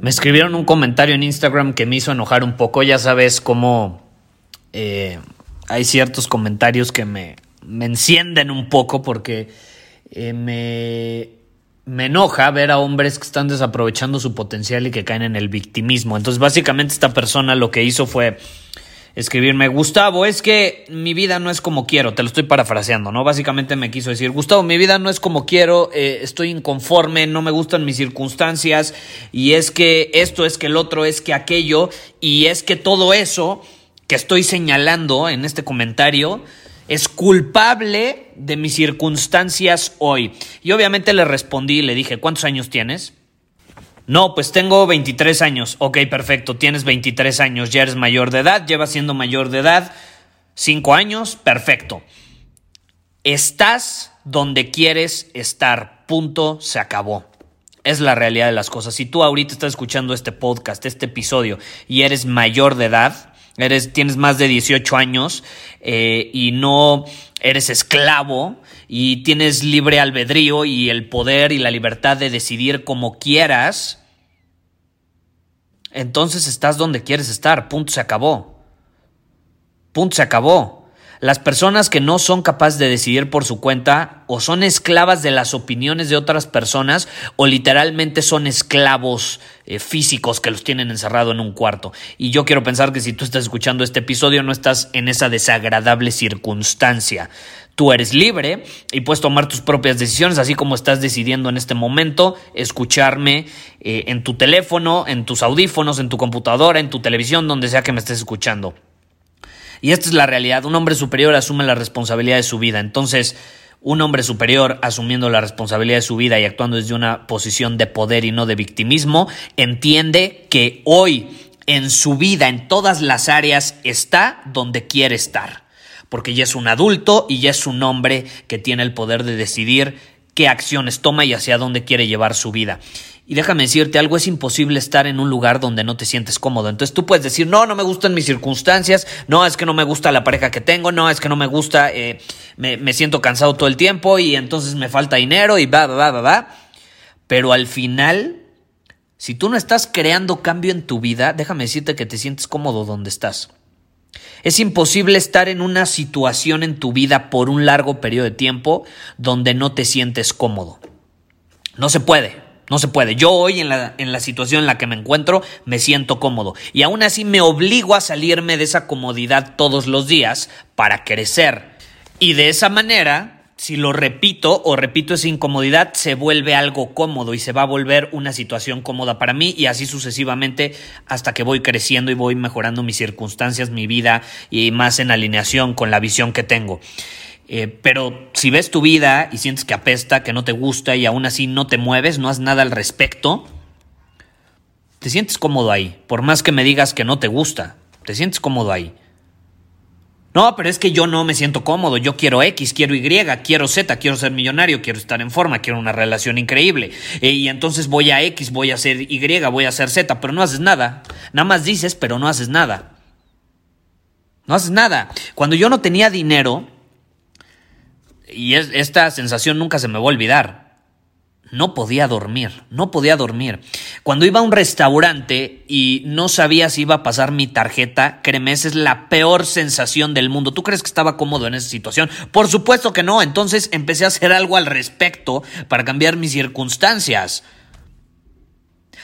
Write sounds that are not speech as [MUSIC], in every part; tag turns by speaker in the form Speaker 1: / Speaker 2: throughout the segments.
Speaker 1: Me escribieron un comentario en Instagram que me hizo enojar un poco. Ya sabes cómo eh, hay ciertos comentarios que me, me encienden un poco porque eh, me, me enoja ver a hombres que están desaprovechando su potencial y que caen en el victimismo. Entonces, básicamente, esta persona lo que hizo fue escribirme, Gustavo, es que mi vida no es como quiero, te lo estoy parafraseando, ¿no? Básicamente me quiso decir, Gustavo, mi vida no es como quiero, eh, estoy inconforme, no me gustan mis circunstancias, y es que esto, es que el otro, es que aquello, y es que todo eso que estoy señalando en este comentario es culpable de mis circunstancias hoy. Y obviamente le respondí, le dije, ¿cuántos años tienes? No, pues tengo 23 años. Ok, perfecto, tienes 23 años, ya eres mayor de edad, llevas siendo mayor de edad 5 años, perfecto. Estás donde quieres estar, punto, se acabó. Es la realidad de las cosas. Si tú ahorita estás escuchando este podcast, este episodio, y eres mayor de edad, eres, tienes más de 18 años eh, y no eres esclavo y tienes libre albedrío y el poder y la libertad de decidir como quieras, entonces estás donde quieres estar, punto, se acabó. Punto, se acabó. Las personas que no son capaces de decidir por su cuenta o son esclavas de las opiniones de otras personas o literalmente son esclavos eh, físicos que los tienen encerrado en un cuarto. Y yo quiero pensar que si tú estás escuchando este episodio no estás en esa desagradable circunstancia. Tú eres libre y puedes tomar tus propias decisiones, así como estás decidiendo en este momento escucharme eh, en tu teléfono, en tus audífonos, en tu computadora, en tu televisión, donde sea que me estés escuchando. Y esta es la realidad. Un hombre superior asume la responsabilidad de su vida. Entonces, un hombre superior asumiendo la responsabilidad de su vida y actuando desde una posición de poder y no de victimismo, entiende que hoy en su vida, en todas las áreas, está donde quiere estar. Porque ya es un adulto y ya es un hombre que tiene el poder de decidir qué acciones toma y hacia dónde quiere llevar su vida. Y déjame decirte algo, es imposible estar en un lugar donde no te sientes cómodo. Entonces tú puedes decir, no, no me gustan mis circunstancias, no, es que no me gusta la pareja que tengo, no, es que no me gusta, eh, me, me, siento cansado todo el tiempo y entonces me falta dinero y va, va, va, va, va. Pero al final, si tú no estás creando cambio en tu vida, déjame decirte que te sientes cómodo donde estás. Es imposible estar en una situación en tu vida por un largo periodo de tiempo donde no te sientes cómodo. No se puede. No se puede. Yo hoy en la, en la situación en la que me encuentro me siento cómodo y aún así me obligo a salirme de esa comodidad todos los días para crecer. Y de esa manera, si lo repito o repito esa incomodidad, se vuelve algo cómodo y se va a volver una situación cómoda para mí y así sucesivamente hasta que voy creciendo y voy mejorando mis circunstancias, mi vida y más en alineación con la visión que tengo. Eh, pero si ves tu vida y sientes que apesta, que no te gusta y aún así no te mueves, no haces nada al respecto, te sientes cómodo ahí. Por más que me digas que no te gusta, te sientes cómodo ahí. No, pero es que yo no me siento cómodo. Yo quiero X, quiero Y, quiero Z, quiero ser millonario, quiero estar en forma, quiero una relación increíble. Eh, y entonces voy a X, voy a ser Y, voy a ser Z, pero no haces nada. Nada más dices, pero no haces nada. No haces nada. Cuando yo no tenía dinero, y esta sensación nunca se me va a olvidar. No podía dormir, no podía dormir. Cuando iba a un restaurante y no sabía si iba a pasar mi tarjeta, créeme, esa es la peor sensación del mundo. ¿Tú crees que estaba cómodo en esa situación? Por supuesto que no. Entonces empecé a hacer algo al respecto para cambiar mis circunstancias.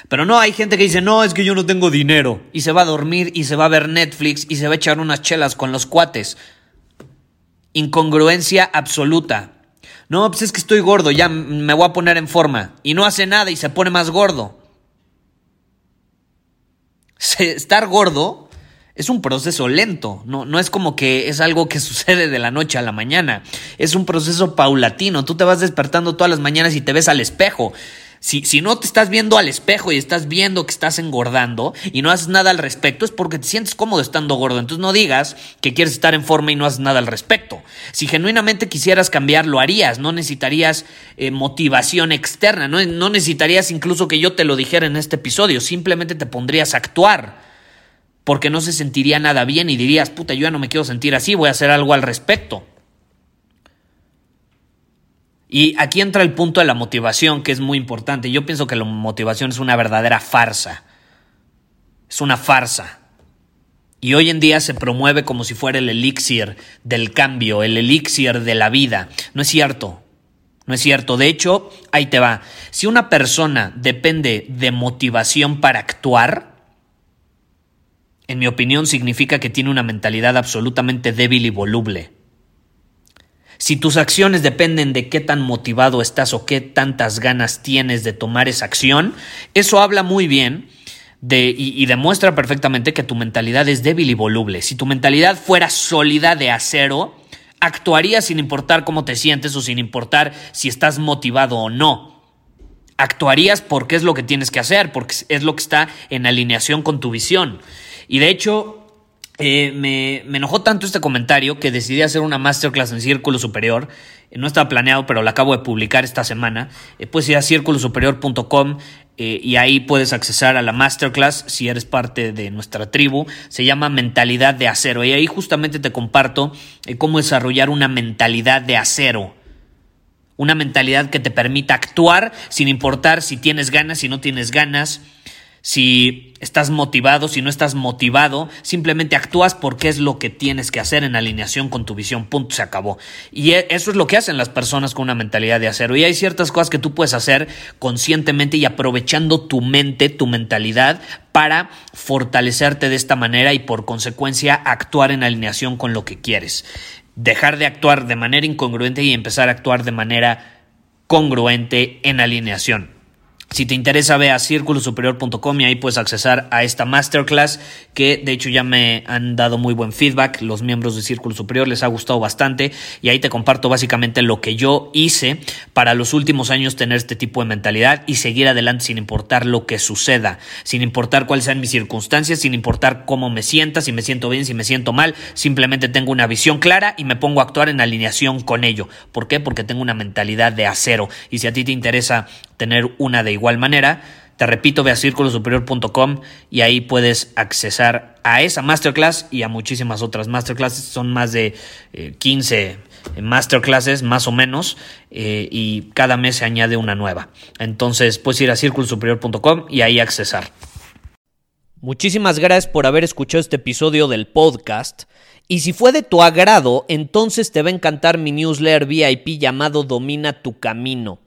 Speaker 1: Pero no, hay gente que dice, no, es que yo no tengo dinero. Y se va a dormir y se va a ver Netflix y se va a echar unas chelas con los cuates. Incongruencia absoluta. No, pues es que estoy gordo, ya me voy a poner en forma. Y no hace nada y se pone más gordo. [LAUGHS] Estar gordo es un proceso lento, no, no es como que es algo que [LAUGHS] sucede de la noche a la mañana, es un proceso paulatino, tú te vas despertando todas las mañanas y te ves al espejo. Si, si, no te estás viendo al espejo y estás viendo que estás engordando y no haces nada al respecto, es porque te sientes cómodo estando gordo. Entonces no digas que quieres estar en forma y no haces nada al respecto. Si genuinamente quisieras cambiar, lo harías. No necesitarías eh, motivación externa. No, no necesitarías incluso que yo te lo dijera en este episodio. Simplemente te pondrías a actuar. Porque no se sentiría nada bien y dirías, puta, yo ya no me quiero sentir así, voy a hacer algo al respecto. Y aquí entra el punto de la motivación, que es muy importante. Yo pienso que la motivación es una verdadera farsa. Es una farsa. Y hoy en día se promueve como si fuera el elixir del cambio, el elixir de la vida. No es cierto. No es cierto. De hecho, ahí te va. Si una persona depende de motivación para actuar, en mi opinión significa que tiene una mentalidad absolutamente débil y voluble. Si tus acciones dependen de qué tan motivado estás o qué tantas ganas tienes de tomar esa acción, eso habla muy bien de, y, y, demuestra perfectamente que tu mentalidad es débil y voluble. Si tu mentalidad fuera sólida de acero, actuarías sin importar cómo te sientes o sin importar si estás motivado o no. Actuarías porque es lo que tienes que hacer, porque es lo que está en alineación con tu visión. Y de hecho, eh, me, enojó tanto este comentario que decidí hacer una masterclass en Círculo Superior. Eh, no estaba planeado, pero la acabo de publicar esta semana. Eh, puedes ir a círculosuperior.com y ahí puedes accesar a la masterclass si eres parte de nuestra tribu. Se llama Mentalidad de Acero. Y ahí justamente te comparto cómo desarrollar una mentalidad de acero. Una mentalidad que te permita actuar sin importar si tienes ganas, si no tienes ganas si estás motivado, si no estás motivado, simplemente actúas porque es lo que tienes que hacer en alineación con tu visión, punto, se acabó. Y e, eso es lo que hacen las personas con una mentalidad de acero. Y hay ciertas cosas que tú puedes hacer conscientemente y aprovechando tu mente, tu mentalidad, para fortalecerte de esta manera y por consecuencia actuar en alineación con lo que quieres. Dejar de actuar de manera incongruente y empezar a actuar de manera congruente en alineación. Si te interesa, ve a círculosuperior.com y ahí puedes accesar a esta masterclass que de hecho ya me han dado muy buen feedback. Los miembros de Círculo Superior les ha gustado bastante y ahí te comparto básicamente lo que yo hice para los últimos años tener este tipo de mentalidad y seguir adelante sin importar lo que suceda, sin importar cuáles sean mis circunstancias, sin importar cómo me sienta, si me siento bien, si me siento mal. Simplemente tengo una visión clara y me pongo a actuar en alineación con ello. ¿Por qué? Porque tengo una mentalidad de acero. Y si a ti te interesa tener una de igual manera. Te repito, ve a círculosuperior.com y ahí puedes accesar a esa masterclass y a muchísimas otras masterclasses. Son más de 15 eh, masterclasses, más o menos, eh, y cada mes se añade una nueva. Entonces puedes ir a círculosuperior.com y ahí accesar. Muchísimas gracias por haber escuchado este episodio del podcast. Y si fue de tu agrado, entonces te va a encantar mi newsletter VIP llamado Domina tu Camino.